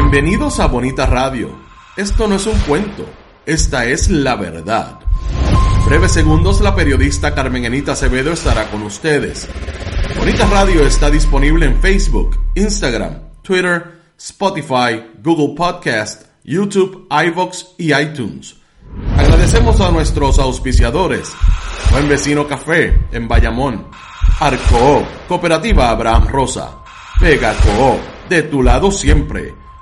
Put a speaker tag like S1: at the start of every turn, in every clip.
S1: Bienvenidos a Bonita Radio. Esto no es un cuento, esta es la verdad. Breves segundos, la periodista Carmen Anita Acevedo estará con ustedes. Bonita Radio está disponible en Facebook, Instagram, Twitter, Spotify, Google Podcast, YouTube, iVoox y iTunes. Agradecemos a nuestros auspiciadores. Buen Vecino Café en Bayamón. Arco, Cooperativa Abraham Rosa. Vega Co, de tu lado siempre.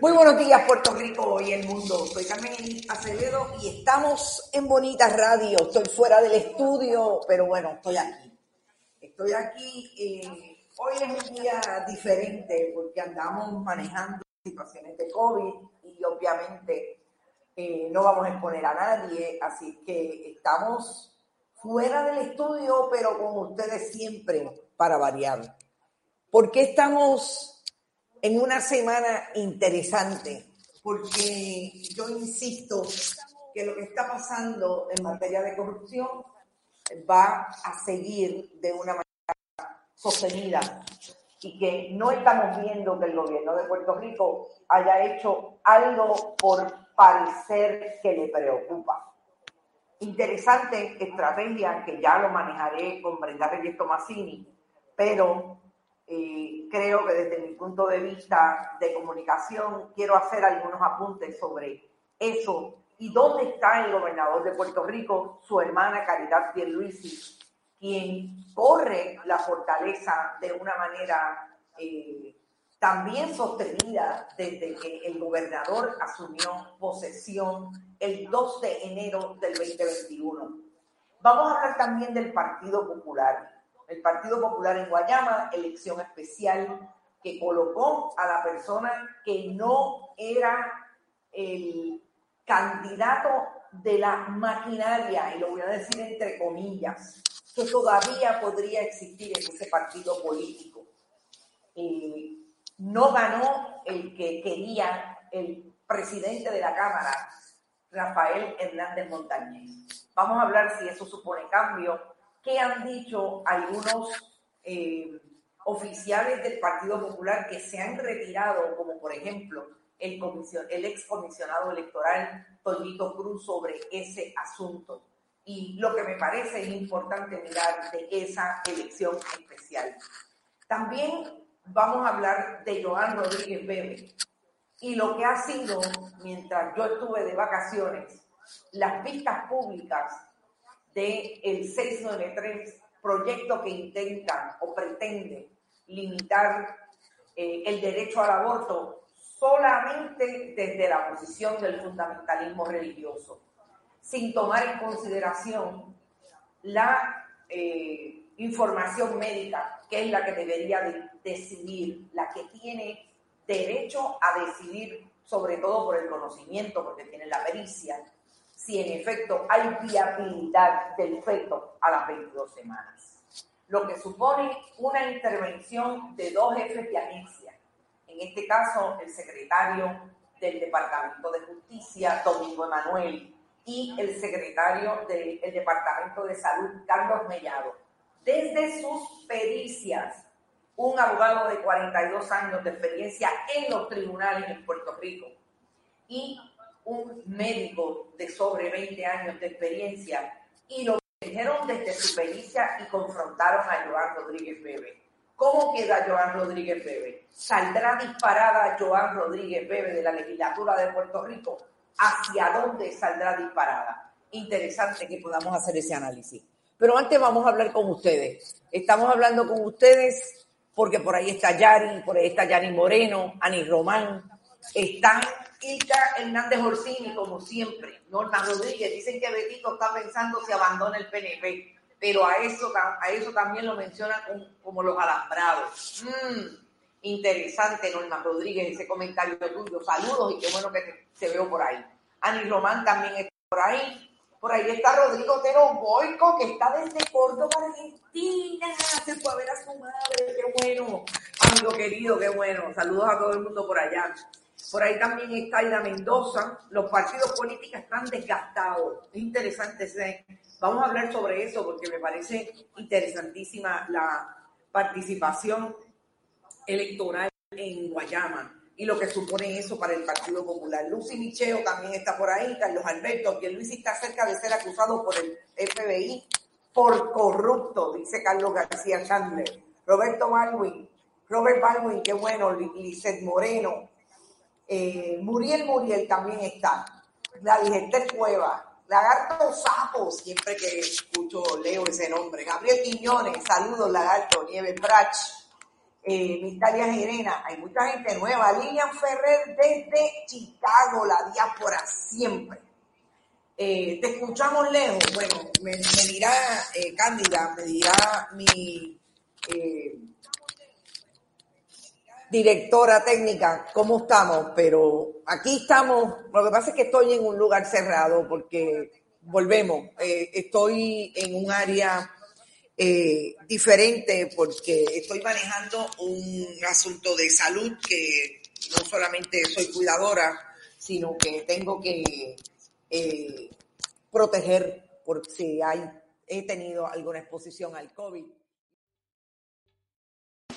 S2: Muy buenos días, Puerto Rico y el mundo. Soy Carmen Acevedo y estamos en Bonita Radio. Estoy fuera del estudio, pero bueno, estoy aquí. Estoy aquí. Eh, hoy es un día diferente porque andamos manejando situaciones de COVID y obviamente eh, no vamos a exponer a nadie, así que estamos fuera del estudio, pero con ustedes siempre para variar. ¿Por qué estamos en una semana interesante, porque yo insisto que lo que está pasando en materia de corrupción va a seguir de una manera sostenida y que no estamos viendo que el gobierno de Puerto Rico haya hecho algo por parecer que le preocupa. Interesante estrategia que ya lo manejaré con Brenda Reyes Tomasini, pero eh, creo que desde mi punto de vista de comunicación quiero hacer algunos apuntes sobre eso y dónde está el gobernador de Puerto Rico, su hermana Caridad Pierluisi, quien corre la fortaleza de una manera eh, también sostenida desde que el gobernador asumió posesión el 2 de enero del 2021. Vamos a hablar también del Partido Popular el Partido Popular en Guayama, elección especial que colocó a la persona que no era el candidato de la maquinaria, y lo voy a decir entre comillas, que todavía podría existir en ese partido político. Eh, no ganó el que quería el presidente de la Cámara, Rafael Hernández Montañez. Vamos a hablar si eso supone cambio qué han dicho algunos eh, oficiales del Partido Popular que se han retirado, como por ejemplo el, comisión, el ex comisionado electoral Toñito Cruz sobre ese asunto. Y lo que me parece importante mirar de esa elección especial. También vamos a hablar de Joan Rodríguez Bebe y lo que ha sido, mientras yo estuve de vacaciones, las vistas públicas del el 693, proyecto que intenta o pretende limitar eh, el derecho al aborto solamente desde la posición del fundamentalismo religioso, sin tomar en consideración la eh, información médica, que es la que debería decidir, la que tiene derecho a decidir, sobre todo por el conocimiento, porque tienen la pericia, si en efecto hay viabilidad del feto a las 22 semanas. Lo que supone una intervención de dos jefes de agencia, en este caso el secretario del Departamento de Justicia, Domingo Emanuel, y el secretario del Departamento de Salud, Carlos Mellado. Desde sus pericias, un abogado de 42 años de experiencia en los tribunales en Puerto Rico y un médico de sobre 20 años de experiencia y lo dijeron desde su pericia y confrontaron a Joan Rodríguez Bebe. ¿Cómo queda Joan Rodríguez Bebe? ¿Saldrá disparada Joan Rodríguez Bebe de la legislatura de Puerto Rico? ¿Hacia dónde saldrá disparada? Interesante que podamos hacer ese análisis. Pero antes vamos a hablar con ustedes. Estamos hablando con ustedes porque por ahí está Yari, por ahí está Yari Moreno, Ani Román, están Ilka Hernández Orsini, como siempre, Norma Rodríguez, dicen que Betito está pensando si abandona el PNP, pero a eso, a eso también lo mencionan como los alambrados. Mm, interesante, Norma Rodríguez, ese comentario tuyo. Saludos y qué bueno que se veo por ahí. Ani Román también está por ahí. Por ahí está Rodrigo Otero Boico, que está desde Córdoba, Argentina. Se fue a ver a su madre. Qué bueno. Amigo querido, qué bueno. Saludos a todo el mundo por allá. Por ahí también está Ida Mendoza. Los partidos políticos están desgastados. Es interesante. Vamos a hablar sobre eso porque me parece interesantísima la participación electoral en Guayama y lo que supone eso para el Partido Popular. Lucy Micheo también está por ahí, Carlos Alberto, que Luis está cerca de ser acusado por el FBI por corrupto, dice Carlos García Chandler. Roberto Baldwin, Robert Baldwin, qué bueno, Lizeth Moreno, eh, Muriel Muriel también está, la Esther Cueva, Lagarto Sapo, siempre que escucho, leo ese nombre, Gabriel Quiñones, saludos Lagarto, Nieves Brach, eh, Vitalia Gerena, hay mucha gente nueva, Lilian Ferrer desde Chicago, la diáspora siempre. Eh, te escuchamos lejos, bueno, me, dirá eh, Cándida, me dirá mi directora técnica, cómo estamos, pero aquí estamos, lo que pasa es que estoy en un lugar cerrado porque volvemos, eh, estoy en un área eh, diferente porque estoy manejando un asunto de salud que no solamente soy cuidadora, sino que tengo que eh, proteger por si hay, he tenido alguna exposición al COVID.